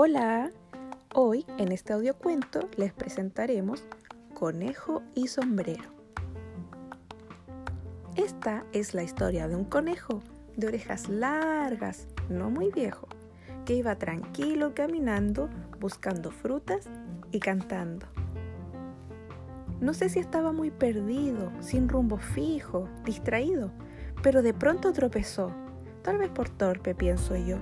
Hola, hoy en este audiocuento les presentaremos Conejo y Sombrero. Esta es la historia de un conejo de orejas largas, no muy viejo, que iba tranquilo caminando buscando frutas y cantando. No sé si estaba muy perdido, sin rumbo fijo, distraído, pero de pronto tropezó, tal vez por torpe, pienso yo,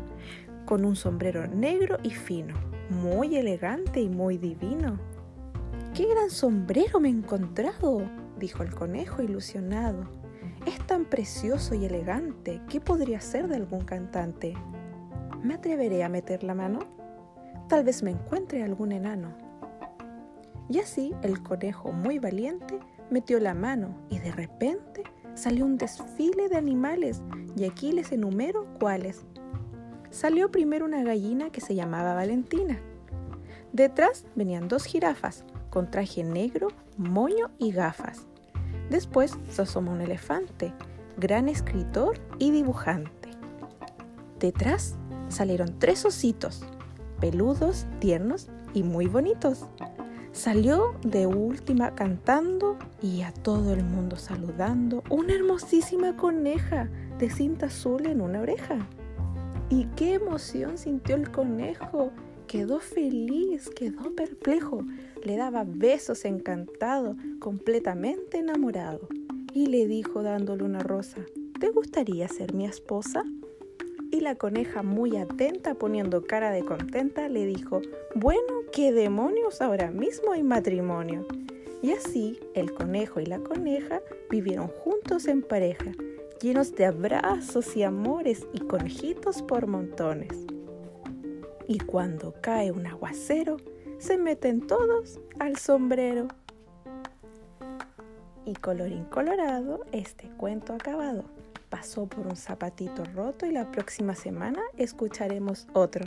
con un sombrero negro y fino, muy elegante y muy divino. ¡Qué gran sombrero me he encontrado! dijo el conejo ilusionado. Es tan precioso y elegante, ¿qué podría ser de algún cantante? ¿Me atreveré a meter la mano? Tal vez me encuentre algún enano. Y así el conejo, muy valiente, metió la mano y de repente salió un desfile de animales y aquí les enumero cuáles salió primero una gallina que se llamaba Valentina. Detrás venían dos jirafas con traje negro, moño y gafas. Después se asomó un elefante, gran escritor y dibujante. Detrás salieron tres ositos, peludos, tiernos y muy bonitos. Salió de última cantando y a todo el mundo saludando una hermosísima coneja de cinta azul en una oreja. Y qué emoción sintió el conejo. Quedó feliz, quedó perplejo. Le daba besos encantado, completamente enamorado. Y le dijo dándole una rosa, ¿te gustaría ser mi esposa? Y la coneja, muy atenta, poniendo cara de contenta, le dijo, bueno, ¿qué demonios? Ahora mismo hay matrimonio. Y así el conejo y la coneja vivieron juntos en pareja llenos de abrazos y amores y conejitos por montones. Y cuando cae un aguacero, se meten todos al sombrero. Y colorín colorado, este cuento acabado. Pasó por un zapatito roto y la próxima semana escucharemos otro.